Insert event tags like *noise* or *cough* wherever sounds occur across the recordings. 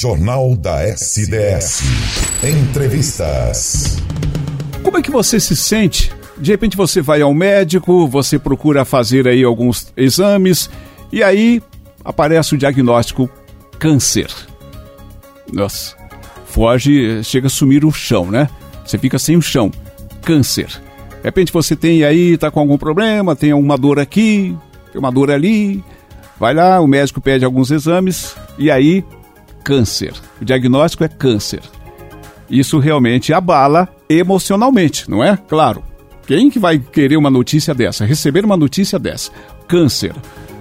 Jornal da SDS. Entrevistas. Como é que você se sente? De repente você vai ao médico, você procura fazer aí alguns exames e aí aparece o diagnóstico câncer. Nossa, foge, chega a sumir o chão, né? Você fica sem o chão. Câncer. De repente você tem aí, tá com algum problema, tem uma dor aqui, tem uma dor ali. Vai lá, o médico pede alguns exames e aí câncer. O diagnóstico é câncer. Isso realmente abala emocionalmente, não é? Claro. Quem que vai querer uma notícia dessa? Receber uma notícia dessa? Câncer.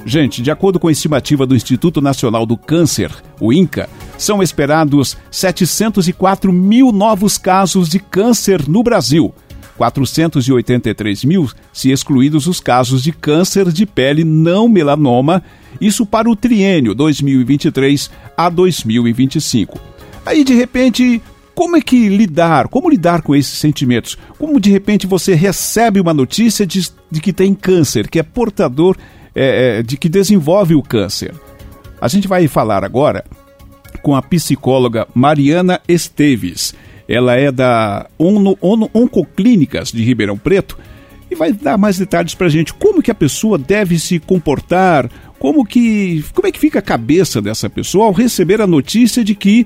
Gente, de acordo com a estimativa do Instituto Nacional do Câncer, o INCA, são esperados 704 mil novos casos de câncer no Brasil. 483 mil, se excluídos os casos de câncer de pele não melanoma, isso para o triênio 2023 a 2025. Aí, de repente, como é que lidar? Como lidar com esses sentimentos? Como de repente você recebe uma notícia de, de que tem câncer, que é portador, é, é, de que desenvolve o câncer? A gente vai falar agora com a psicóloga Mariana Esteves. Ela é da ONU, ONU Oncoclínicas de Ribeirão Preto e vai dar mais detalhes para a gente. Como que a pessoa deve se comportar? Como que, como é que fica a cabeça dessa pessoa ao receber a notícia de que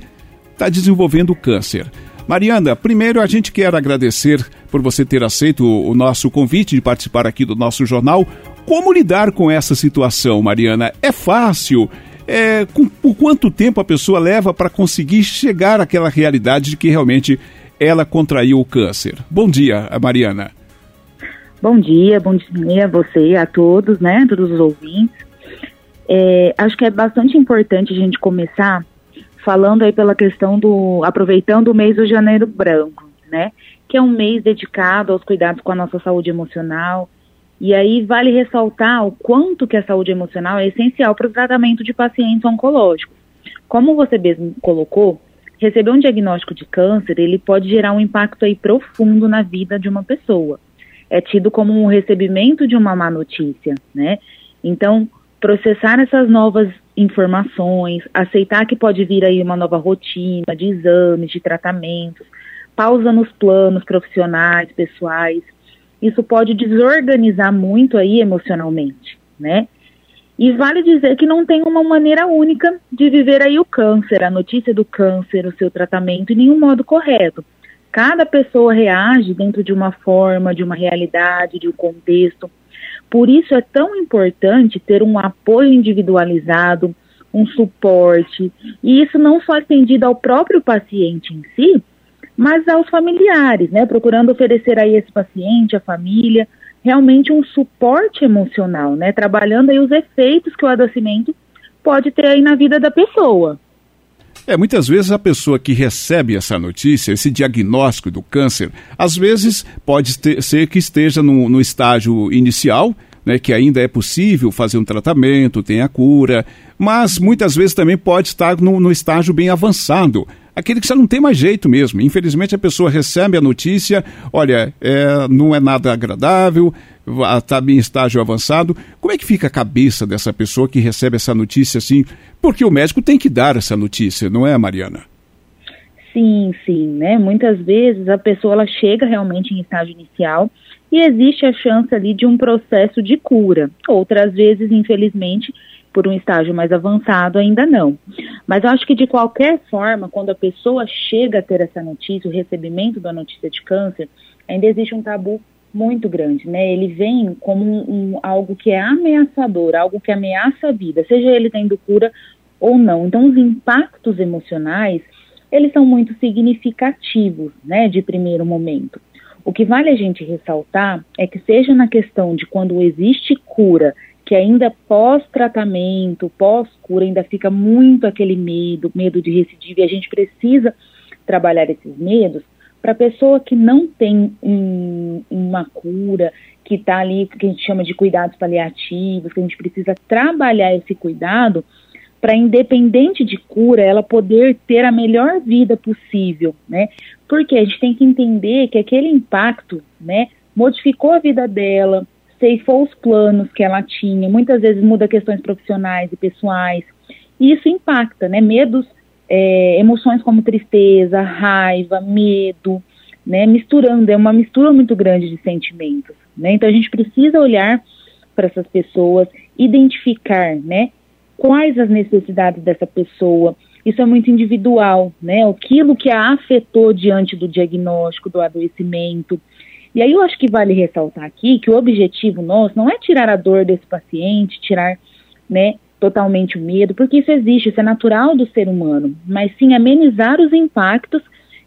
está desenvolvendo câncer. Mariana, primeiro a gente quer agradecer por você ter aceito o nosso convite de participar aqui do nosso jornal. Como lidar com essa situação, Mariana? É fácil? É, com, por quanto tempo a pessoa leva para conseguir chegar àquela realidade de que realmente ela contraiu o câncer? Bom dia, Mariana. Bom dia, bom dia a você, a todos, né, todos os ouvintes. É, acho que é bastante importante a gente começar falando aí pela questão do aproveitando o mês do Janeiro Branco, né? Que é um mês dedicado aos cuidados com a nossa saúde emocional. E aí vale ressaltar o quanto que a saúde emocional é essencial para o tratamento de pacientes oncológicos. Como você mesmo colocou, receber um diagnóstico de câncer, ele pode gerar um impacto aí profundo na vida de uma pessoa. É tido como um recebimento de uma má notícia, né? Então, processar essas novas informações, aceitar que pode vir aí uma nova rotina de exames, de tratamentos, pausa nos planos profissionais, pessoais. Isso pode desorganizar muito aí emocionalmente, né? E vale dizer que não tem uma maneira única de viver aí o câncer, a notícia do câncer, o seu tratamento, em nenhum modo correto. Cada pessoa reage dentro de uma forma, de uma realidade, de um contexto. Por isso é tão importante ter um apoio individualizado, um suporte, e isso não só atendido ao próprio paciente em si, mas aos familiares, né? Procurando oferecer a esse paciente, a família, realmente um suporte emocional, né? Trabalhando aí os efeitos que o adoecimento pode ter aí na vida da pessoa. É, muitas vezes a pessoa que recebe essa notícia, esse diagnóstico do câncer, às vezes pode ter, ser que esteja no, no estágio inicial, né, que ainda é possível fazer um tratamento, tem a cura, mas muitas vezes também pode estar no, no estágio bem avançado, aquele que já não tem mais jeito mesmo. Infelizmente a pessoa recebe a notícia, olha, é, não é nada agradável, está em estágio avançado. Como é que fica a cabeça dessa pessoa que recebe essa notícia assim? Porque o médico tem que dar essa notícia, não é, Mariana? Sim, sim, né? Muitas vezes a pessoa ela chega realmente em estágio inicial e existe a chance ali de um processo de cura. Outras vezes, infelizmente, por um estágio mais avançado, ainda não. Mas eu acho que de qualquer forma, quando a pessoa chega a ter essa notícia, o recebimento da notícia de câncer, ainda existe um tabu muito grande, né? Ele vem como um, um, algo que é ameaçador, algo que ameaça a vida, seja ele tendo cura ou não. Então, os impactos emocionais, eles são muito significativos, né, de primeiro momento. O que vale a gente ressaltar é que seja na questão de quando existe cura, que ainda pós-tratamento, pós-cura, ainda fica muito aquele medo, medo de recidiva, e a gente precisa trabalhar esses medos, para a pessoa que não tem um, uma cura, que está ali, que a gente chama de cuidados paliativos, que a gente precisa trabalhar esse cuidado, para independente de cura, ela poder ter a melhor vida possível, né? Porque a gente tem que entender que aquele impacto, né, modificou a vida dela, ceifou os planos que ela tinha, muitas vezes muda questões profissionais e pessoais, e isso impacta, né? Medos é, emoções como tristeza, raiva, medo, né, misturando, é uma mistura muito grande de sentimentos. Né? Então a gente precisa olhar para essas pessoas, identificar né, quais as necessidades dessa pessoa. Isso é muito individual, né? Aquilo que a afetou diante do diagnóstico, do adoecimento. E aí eu acho que vale ressaltar aqui que o objetivo nosso não é tirar a dor desse paciente, tirar, né, totalmente o medo, porque isso existe, isso é natural do ser humano, mas sim amenizar os impactos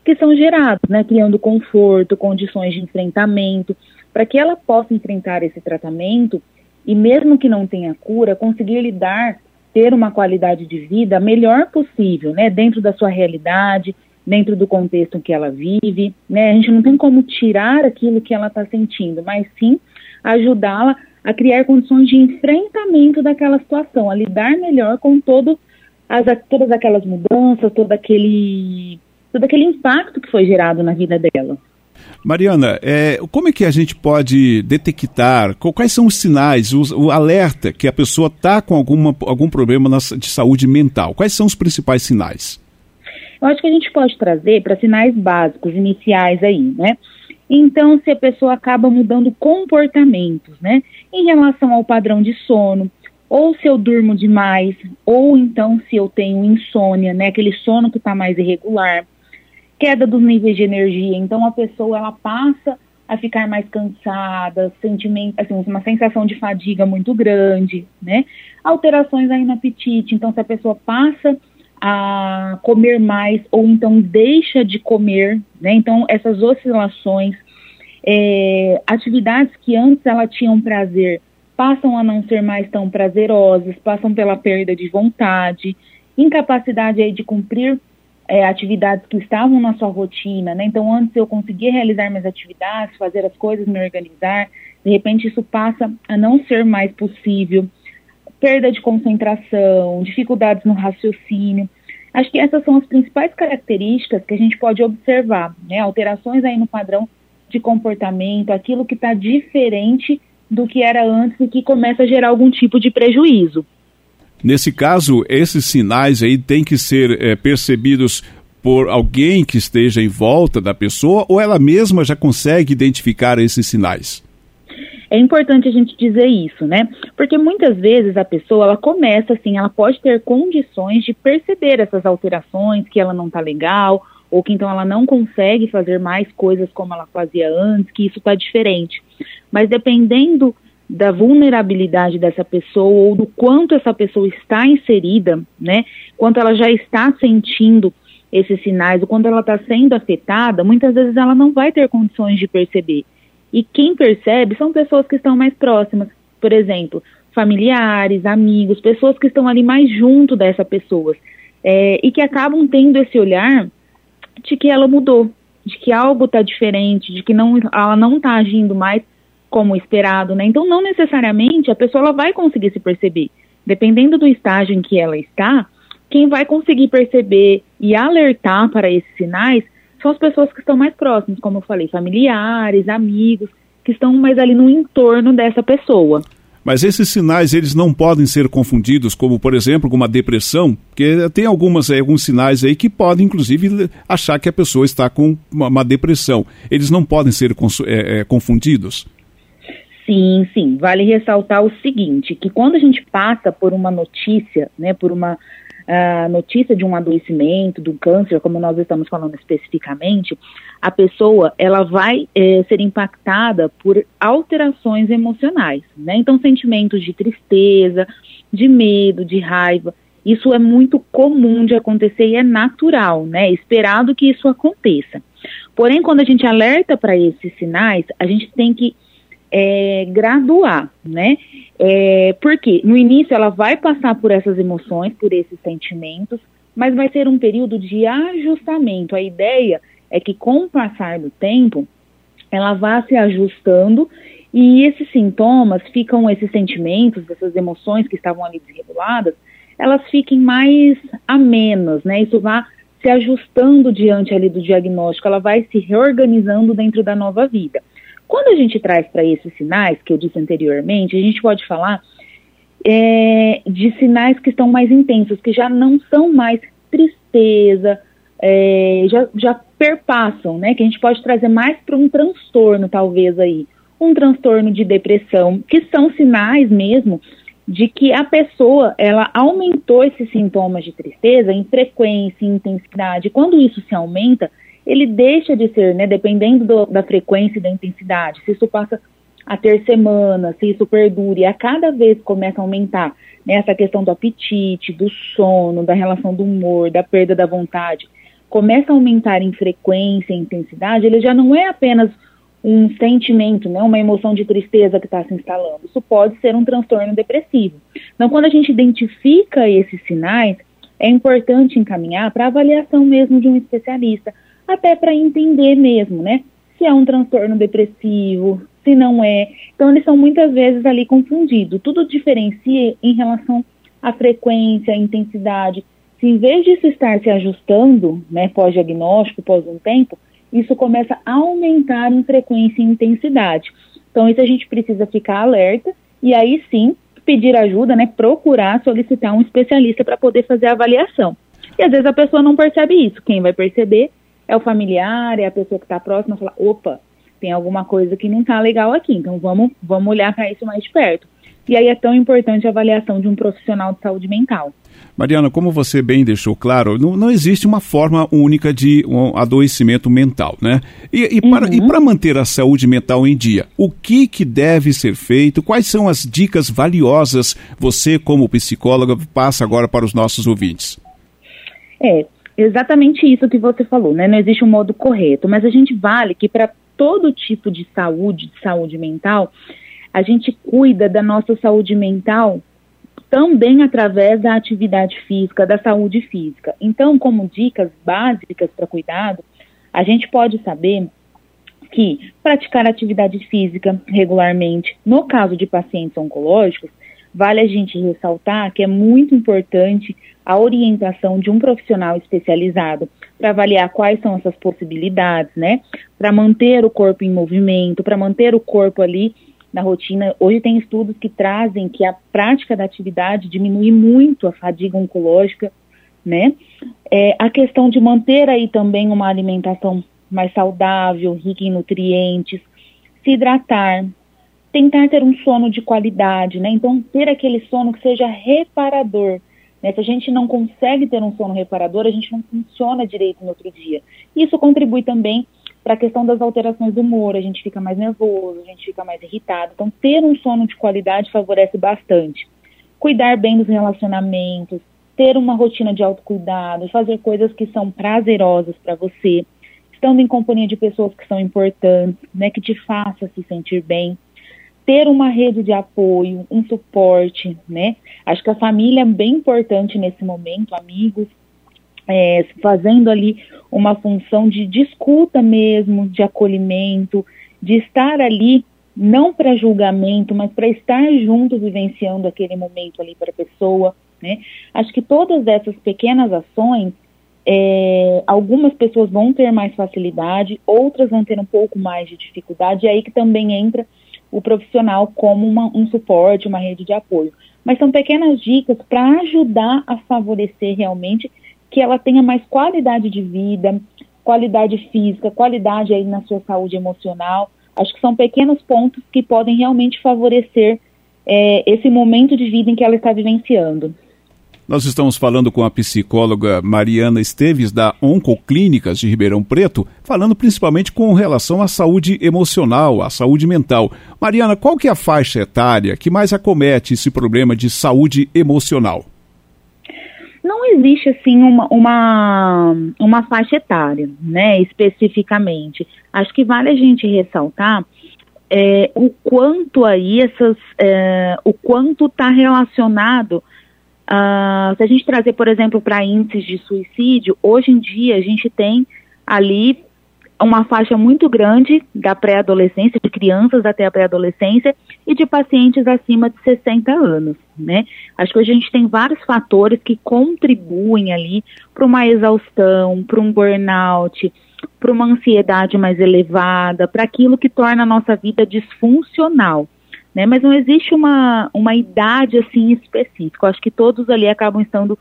que são gerados, né, criando conforto, condições de enfrentamento, para que ela possa enfrentar esse tratamento e mesmo que não tenha cura, conseguir lidar, ter uma qualidade de vida melhor possível, né, dentro da sua realidade, dentro do contexto que ela vive, né? A gente não tem como tirar aquilo que ela está sentindo, mas sim ajudá-la a criar condições de enfrentamento daquela situação, a lidar melhor com todo as, todas aquelas mudanças, todo aquele, todo aquele impacto que foi gerado na vida dela. Mariana, é, como é que a gente pode detectar, quais são os sinais, o, o alerta que a pessoa está com alguma, algum problema na, de saúde mental? Quais são os principais sinais? Eu acho que a gente pode trazer para sinais básicos, iniciais aí, né? Então, se a pessoa acaba mudando comportamentos, né, em relação ao padrão de sono, ou se eu durmo demais, ou então se eu tenho insônia, né, aquele sono que está mais irregular, queda dos níveis de energia, então a pessoa ela passa a ficar mais cansada, sentimento, assim, uma sensação de fadiga muito grande, né? Alterações aí no apetite, então se a pessoa passa a comer mais ou então deixa de comer, né? Então essas oscilações, é, atividades que antes ela tinha um prazer passam a não ser mais tão prazerosas, passam pela perda de vontade, incapacidade aí de cumprir é, atividades que estavam na sua rotina, né? Então, antes eu conseguia realizar minhas atividades, fazer as coisas, me organizar, de repente isso passa a não ser mais possível. Perda de concentração, dificuldades no raciocínio. Acho que essas são as principais características que a gente pode observar, né? Alterações aí no padrão de comportamento, aquilo que está diferente do que era antes e que começa a gerar algum tipo de prejuízo. Nesse caso, esses sinais aí têm que ser é, percebidos por alguém que esteja em volta da pessoa ou ela mesma já consegue identificar esses sinais? É importante a gente dizer isso, né? Porque muitas vezes a pessoa ela começa assim, ela pode ter condições de perceber essas alterações, que ela não está legal, ou que então ela não consegue fazer mais coisas como ela fazia antes, que isso está diferente. Mas dependendo da vulnerabilidade dessa pessoa ou do quanto essa pessoa está inserida, né? Quanto ela já está sentindo esses sinais, ou quando ela está sendo afetada, muitas vezes ela não vai ter condições de perceber. E quem percebe são pessoas que estão mais próximas, por exemplo, familiares, amigos, pessoas que estão ali mais junto dessa pessoa é, e que acabam tendo esse olhar de que ela mudou, de que algo está diferente, de que não, ela não está agindo mais como esperado, né? Então, não necessariamente a pessoa ela vai conseguir se perceber. Dependendo do estágio em que ela está, quem vai conseguir perceber e alertar para esses sinais são as pessoas que estão mais próximas, como eu falei, familiares, amigos, que estão mais ali no entorno dessa pessoa. Mas esses sinais eles não podem ser confundidos, como por exemplo, com uma depressão, porque tem algumas alguns sinais aí que podem inclusive achar que a pessoa está com uma, uma depressão. Eles não podem ser é, é, confundidos. Sim, sim. Vale ressaltar o seguinte, que quando a gente passa por uma notícia, né, por uma uh, notícia de um adoecimento, do câncer, como nós estamos falando especificamente, a pessoa ela vai eh, ser impactada por alterações emocionais, né? Então, sentimentos de tristeza, de medo, de raiva, isso é muito comum de acontecer e é natural, né? Esperado que isso aconteça. Porém, quando a gente alerta para esses sinais, a gente tem que é, graduar, né? É, porque no início ela vai passar por essas emoções, por esses sentimentos, mas vai ser um período de ajustamento. A ideia é que com o passar do tempo, ela vá se ajustando e esses sintomas ficam, esses sentimentos, essas emoções que estavam ali desreguladas, elas fiquem mais amenas, né? Isso vai se ajustando diante ali do diagnóstico, ela vai se reorganizando dentro da nova vida. Quando a gente traz para esses sinais, que eu disse anteriormente, a gente pode falar é, de sinais que estão mais intensos, que já não são mais tristeza, é, já, já perpassam, né? Que a gente pode trazer mais para um transtorno, talvez aí. Um transtorno de depressão, que são sinais mesmo de que a pessoa ela aumentou esses sintomas de tristeza em frequência, em intensidade. Quando isso se aumenta, ele deixa de ser, né, dependendo do, da frequência e da intensidade. Se isso passa a ter semana, se isso perdura e a cada vez começa a aumentar, né, essa questão do apetite, do sono, da relação do humor, da perda da vontade, começa a aumentar em frequência e intensidade, ele já não é apenas um sentimento, né, uma emoção de tristeza que está se instalando. Isso pode ser um transtorno depressivo. Então, quando a gente identifica esses sinais, é importante encaminhar para avaliação mesmo de um especialista, até para entender mesmo, né, se é um transtorno depressivo, se não é. Então, eles são muitas vezes ali confundidos. Tudo diferencia em relação à frequência, à intensidade. Se em vez disso estar se ajustando, né, pós-diagnóstico, pós um tempo, isso começa a aumentar em frequência e intensidade. Então, isso a gente precisa ficar alerta e aí sim pedir ajuda, né? Procurar solicitar um especialista para poder fazer a avaliação. E às vezes a pessoa não percebe isso. Quem vai perceber é o familiar, é a pessoa que está próxima, fala, opa, tem alguma coisa que não está legal aqui, então vamos, vamos olhar para isso mais de perto. E aí é tão importante a avaliação de um profissional de saúde mental. Mariana, como você bem deixou claro, não, não existe uma forma única de um adoecimento mental, né? E, e para, uhum. para manter a saúde mental em dia, o que, que deve ser feito? Quais são as dicas valiosas você, como psicóloga, passa agora para os nossos ouvintes? É, exatamente isso que você falou, né? Não existe um modo correto, mas a gente vale que para todo tipo de saúde, de saúde mental, a gente cuida da nossa saúde mental também através da atividade física, da saúde física. Então, como dicas básicas para cuidado, a gente pode saber que praticar atividade física regularmente, no caso de pacientes oncológicos, vale a gente ressaltar que é muito importante a orientação de um profissional especializado para avaliar quais são essas possibilidades, né? Para manter o corpo em movimento, para manter o corpo ali na rotina. Hoje tem estudos que trazem que a prática da atividade diminui muito a fadiga oncológica, né? É, a questão de manter aí também uma alimentação mais saudável, rica em nutrientes, se hidratar, tentar ter um sono de qualidade, né? Então, ter aquele sono que seja reparador. Né? Se a gente não consegue ter um sono reparador, a gente não funciona direito no outro dia. Isso contribui também para a questão das alterações do humor, a gente fica mais nervoso, a gente fica mais irritado. Então, ter um sono de qualidade favorece bastante. Cuidar bem dos relacionamentos, ter uma rotina de autocuidado, fazer coisas que são prazerosas para você, estando em companhia de pessoas que são importantes, né, que te façam se sentir bem. Ter uma rede de apoio, um suporte, né? Acho que a família é bem importante nesse momento, amigos, é, fazendo ali uma função de, de escuta mesmo, de acolhimento, de estar ali não para julgamento, mas para estar junto vivenciando aquele momento ali para a pessoa, né? Acho que todas essas pequenas ações, é, algumas pessoas vão ter mais facilidade, outras vão ter um pouco mais de dificuldade, e aí que também entra o profissional como uma, um suporte, uma rede de apoio. Mas são pequenas dicas para ajudar a favorecer realmente que ela tenha mais qualidade de vida, qualidade física, qualidade aí na sua saúde emocional. Acho que são pequenos pontos que podem realmente favorecer é, esse momento de vida em que ela está vivenciando. Nós estamos falando com a psicóloga Mariana Esteves, da Oncoclínicas de Ribeirão Preto, falando principalmente com relação à saúde emocional, à saúde mental. Mariana, qual que é a faixa etária que mais acomete esse problema de saúde emocional? Não existe assim uma, uma, uma faixa etária, né, especificamente. Acho que vale a gente ressaltar é, o quanto aí essas, é, o quanto está relacionado. Uh, se a gente trazer, por exemplo, para índices de suicídio, hoje em dia a gente tem ali uma faixa muito grande da pré-adolescência, de crianças até a pré-adolescência e de pacientes acima de 60 anos, né? Acho que a gente tem vários fatores que contribuem ali para uma exaustão, para um burnout, para uma ansiedade mais elevada, para aquilo que torna a nossa vida disfuncional, né? Mas não existe uma, uma idade assim específica. Acho que todos ali acabam estando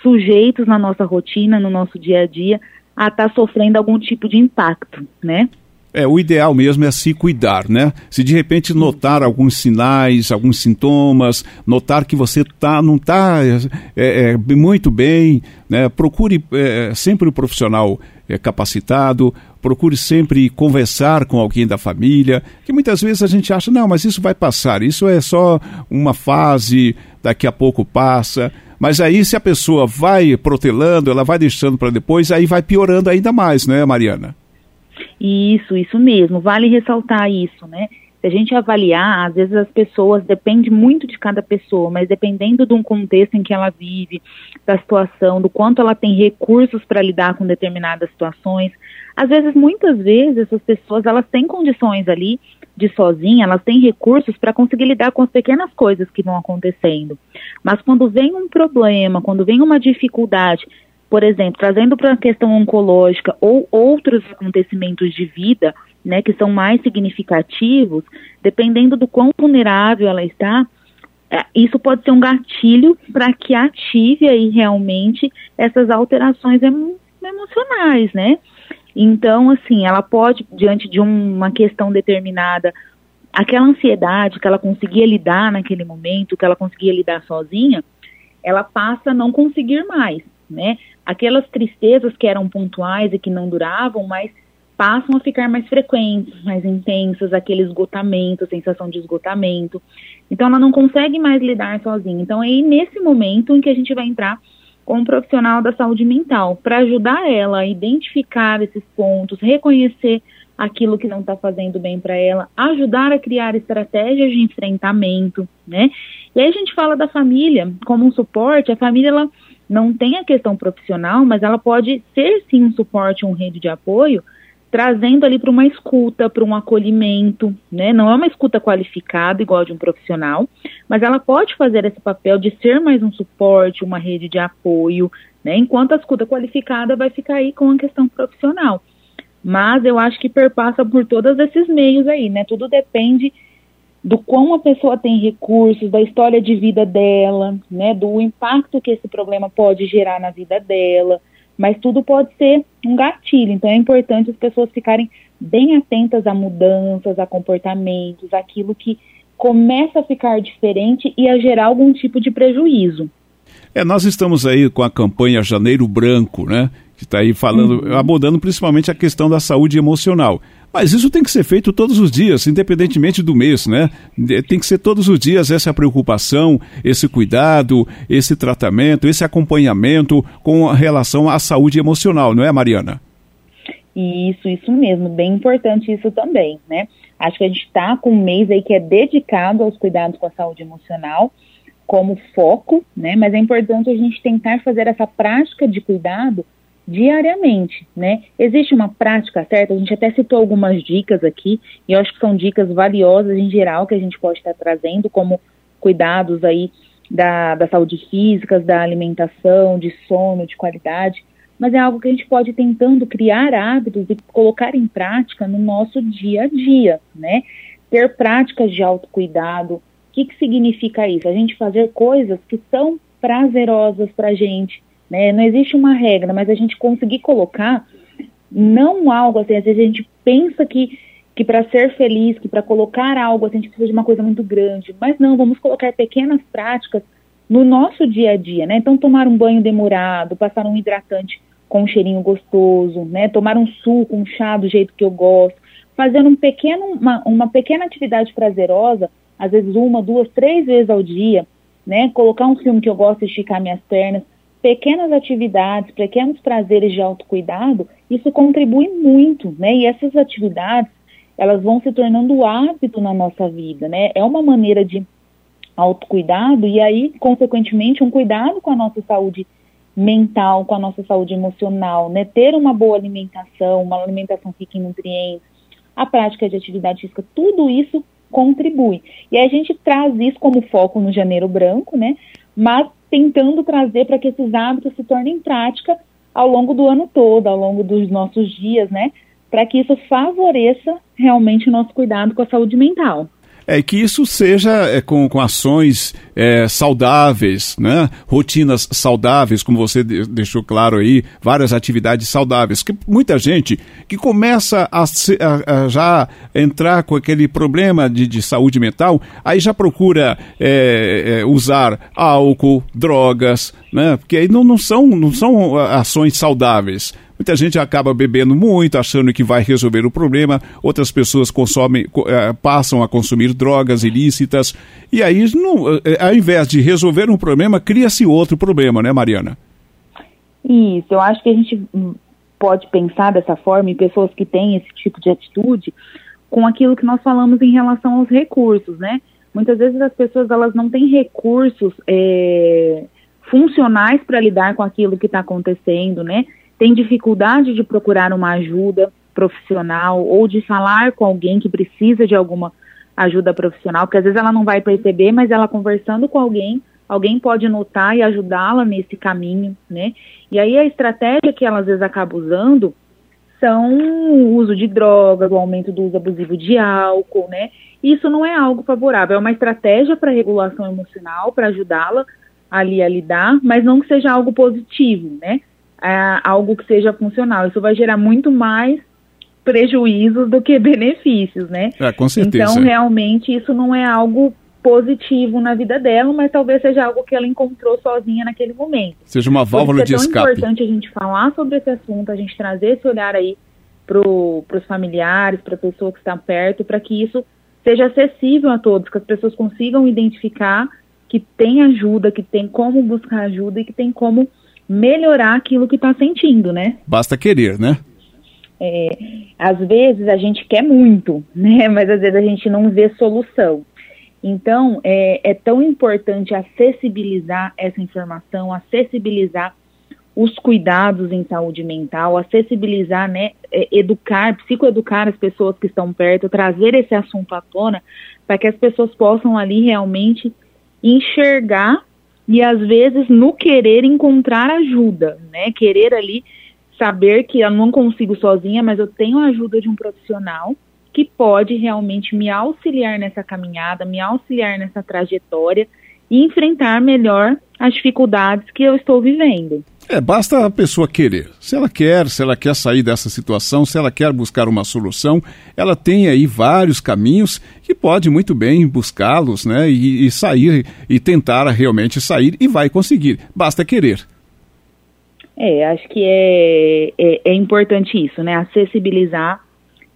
sujeitos na nossa rotina, no nosso dia a dia, a estar tá sofrendo algum tipo de impacto, né? É, o ideal mesmo é se cuidar, né? Se de repente notar alguns sinais, alguns sintomas, notar que você tá, não está é, é, muito bem, né? procure é, sempre o um profissional é, capacitado, procure sempre conversar com alguém da família, que muitas vezes a gente acha, não, mas isso vai passar, isso é só uma fase, daqui a pouco passa. Mas aí, se a pessoa vai protelando, ela vai deixando para depois, aí vai piorando ainda mais, né, Mariana? Isso, isso mesmo. Vale ressaltar isso, né? Se a gente avaliar, às vezes as pessoas, depende muito de cada pessoa, mas dependendo de um contexto em que ela vive, da situação, do quanto ela tem recursos para lidar com determinadas situações, às vezes, muitas vezes, essas pessoas, elas têm condições ali de sozinha, elas têm recursos para conseguir lidar com as pequenas coisas que vão acontecendo. Mas quando vem um problema, quando vem uma dificuldade, por exemplo, trazendo para a questão oncológica ou outros acontecimentos de vida, né, que são mais significativos, dependendo do quão vulnerável ela está, é, isso pode ser um gatilho para que ative aí realmente essas alterações emocionais, né? Então, assim, ela pode, diante de uma questão determinada, aquela ansiedade que ela conseguia lidar naquele momento, que ela conseguia lidar sozinha, ela passa a não conseguir mais, né? Aquelas tristezas que eram pontuais e que não duravam, mas passam a ficar mais frequentes, mais intensas, aquele esgotamento, sensação de esgotamento. Então ela não consegue mais lidar sozinha. Então é aí nesse momento em que a gente vai entrar com um profissional da saúde mental para ajudar ela a identificar esses pontos, reconhecer aquilo que não está fazendo bem para ela, ajudar a criar estratégias de enfrentamento, né? E aí a gente fala da família como um suporte. A família ela não tem a questão profissional, mas ela pode ser sim um suporte, um rede de apoio, trazendo ali para uma escuta, para um acolhimento, né? Não é uma escuta qualificada igual de um profissional, mas ela pode fazer esse papel de ser mais um suporte, uma rede de apoio, né? Enquanto a escuta qualificada vai ficar aí com a questão profissional. Mas eu acho que perpassa por todos esses meios aí, né? Tudo depende do quão a pessoa tem recursos, da história de vida dela, né, do impacto que esse problema pode gerar na vida dela, mas tudo pode ser um gatilho. Então é importante as pessoas ficarem bem atentas a mudanças, a comportamentos, aquilo que começa a ficar diferente e a gerar algum tipo de prejuízo. É, nós estamos aí com a campanha Janeiro Branco, né? Que está aí falando, uhum. abordando principalmente a questão da saúde emocional. Mas isso tem que ser feito todos os dias, independentemente do mês, né? Tem que ser todos os dias essa preocupação, esse cuidado, esse tratamento, esse acompanhamento com relação à saúde emocional, não é, Mariana? Isso, isso mesmo, bem importante isso também, né? Acho que a gente está com um mês aí que é dedicado aos cuidados com a saúde emocional como foco, né? Mas é importante a gente tentar fazer essa prática de cuidado diariamente, né? Existe uma prática certa, a gente até citou algumas dicas aqui, e eu acho que são dicas valiosas em geral que a gente pode estar trazendo, como cuidados aí da, da saúde física, da alimentação, de sono, de qualidade, mas é algo que a gente pode ir tentando criar hábitos e colocar em prática no nosso dia a dia, né? Ter práticas de autocuidado. O que, que significa isso? A gente fazer coisas que são prazerosas para a gente, né? Não existe uma regra, mas a gente conseguir colocar não algo assim, às vezes a gente pensa que que para ser feliz, que para colocar algo assim, a gente precisa de uma coisa muito grande, mas não, vamos colocar pequenas práticas no nosso dia a dia, né? Então tomar um banho demorado, passar um hidratante com um cheirinho gostoso, né? Tomar um suco, um chá do jeito que eu gosto, fazendo um pequeno, uma, uma pequena atividade prazerosa, às vezes uma, duas, três vezes ao dia, né? Colocar um filme que eu gosto, esticar minhas pernas, pequenas atividades, pequenos prazeres de autocuidado, isso contribui muito, né? E essas atividades, elas vão se tornando hábito na nossa vida, né? É uma maneira de autocuidado e aí, consequentemente, um cuidado com a nossa saúde mental, com a nossa saúde emocional, né? Ter uma boa alimentação, uma alimentação rica em nutrientes, a prática de atividade física, tudo isso contribui. E a gente traz isso como foco no Janeiro Branco, né? Mas tentando trazer para que esses hábitos se tornem prática ao longo do ano todo, ao longo dos nossos dias, né? Para que isso favoreça realmente o nosso cuidado com a saúde mental. É que isso seja é, com, com ações é, saudáveis, né? rotinas saudáveis, como você de, deixou claro aí, várias atividades saudáveis. Que muita gente que começa a, a, a já entrar com aquele problema de, de saúde mental, aí já procura é, é, usar álcool, drogas, né? porque aí não, não, são, não são ações saudáveis. Muita gente acaba bebendo muito, achando que vai resolver o problema. Outras pessoas consomem, eh, passam a consumir drogas ilícitas. E aí, não, eh, ao invés de resolver um problema, cria-se outro problema, né, Mariana? Isso, eu acho que a gente pode pensar dessa forma em pessoas que têm esse tipo de atitude com aquilo que nós falamos em relação aos recursos, né? Muitas vezes as pessoas elas não têm recursos é, funcionais para lidar com aquilo que está acontecendo, né? Tem dificuldade de procurar uma ajuda profissional ou de falar com alguém que precisa de alguma ajuda profissional, porque às vezes ela não vai perceber, mas ela conversando com alguém, alguém pode notar e ajudá-la nesse caminho, né? E aí a estratégia que ela às vezes acaba usando são o uso de drogas, o aumento do uso abusivo de álcool, né? Isso não é algo favorável, é uma estratégia para regulação emocional, para ajudá-la ali a lidar, mas não que seja algo positivo, né? É, algo que seja funcional. Isso vai gerar muito mais prejuízos do que *laughs* benefícios, né? É, com certeza. Então, realmente, isso não é algo positivo na vida dela, mas talvez seja algo que ela encontrou sozinha naquele momento. Seja uma válvula de escape. É importante a gente falar sobre esse assunto, a gente trazer esse olhar aí para os familiares, para a pessoa que está perto, para que isso seja acessível a todos, que as pessoas consigam identificar que tem ajuda, que tem como buscar ajuda e que tem como melhorar aquilo que está sentindo, né? Basta querer, né? É, às vezes a gente quer muito, *laughs* né? Mas às vezes a gente não vê solução. Então, é, é tão importante acessibilizar essa informação, acessibilizar os cuidados em saúde mental, acessibilizar, né, é, educar, psicoeducar as pessoas que estão perto, trazer esse assunto à tona, para que as pessoas possam ali realmente enxergar e às vezes no querer encontrar ajuda, né? Querer ali saber que eu não consigo sozinha, mas eu tenho a ajuda de um profissional que pode realmente me auxiliar nessa caminhada, me auxiliar nessa trajetória e enfrentar melhor as dificuldades que eu estou vivendo. É, basta a pessoa querer. Se ela quer, se ela quer sair dessa situação, se ela quer buscar uma solução, ela tem aí vários caminhos que pode muito bem buscá-los, né? E, e, sair e tentar realmente sair e vai conseguir. Basta querer. É, acho que é, é, é importante isso, né? Acessibilizar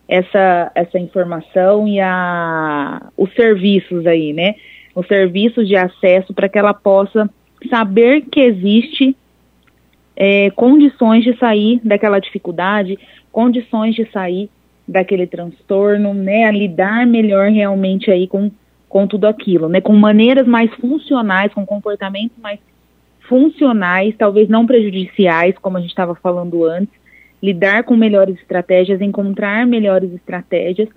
essa, essa informação e a, os serviços aí, né? Os serviços de acesso para que ela possa saber que existe é, condições de sair daquela dificuldade, condições de sair daquele transtorno, né, a lidar melhor realmente aí com, com tudo aquilo, né, com maneiras mais funcionais, com comportamentos mais funcionais, talvez não prejudiciais, como a gente estava falando antes, lidar com melhores estratégias, encontrar melhores estratégias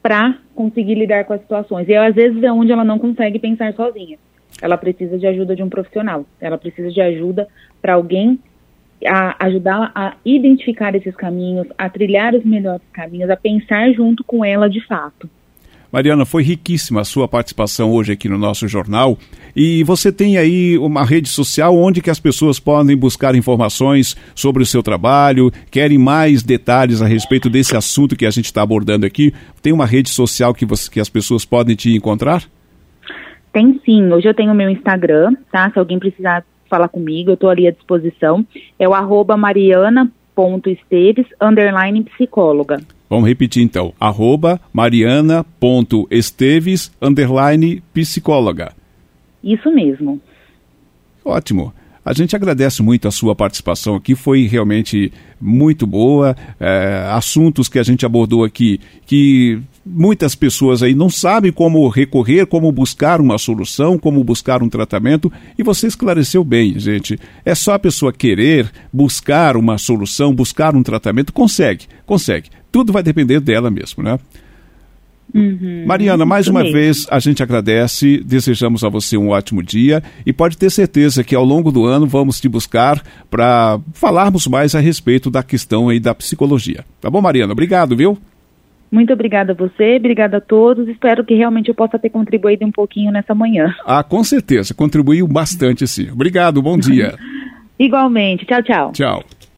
para conseguir lidar com as situações. E às vezes é onde ela não consegue pensar sozinha ela precisa de ajuda de um profissional. Ela precisa de ajuda para alguém a ajudá-la a identificar esses caminhos, a trilhar os melhores caminhos, a pensar junto com ela de fato. Mariana, foi riquíssima a sua participação hoje aqui no nosso jornal. E você tem aí uma rede social onde que as pessoas podem buscar informações sobre o seu trabalho, querem mais detalhes a respeito desse assunto que a gente está abordando aqui. Tem uma rede social que, você, que as pessoas podem te encontrar? Tem sim. Hoje eu tenho o meu Instagram, tá? Se alguém precisar falar comigo, eu estou ali à disposição. É o arroba mariana.esteves, underline psicóloga. Vamos repetir então, arroba mariana.esteves, underline psicóloga. Isso mesmo. Ótimo. A gente agradece muito a sua participação aqui, foi realmente muito boa. É, assuntos que a gente abordou aqui que muitas pessoas aí não sabem como recorrer, como buscar uma solução, como buscar um tratamento, e você esclareceu bem, gente. É só a pessoa querer buscar uma solução, buscar um tratamento, consegue, consegue. Tudo vai depender dela mesmo, né? Uhum, Mariana, mais uma mesmo. vez a gente agradece, desejamos a você um ótimo dia e pode ter certeza que ao longo do ano vamos te buscar para falarmos mais a respeito da questão aí da psicologia. Tá bom, Mariana? Obrigado, viu? Muito obrigada a você, obrigada a todos. Espero que realmente eu possa ter contribuído um pouquinho nessa manhã. Ah, com certeza, contribuiu bastante sim. Obrigado, bom dia. *laughs* Igualmente. Tchau, tchau. Tchau.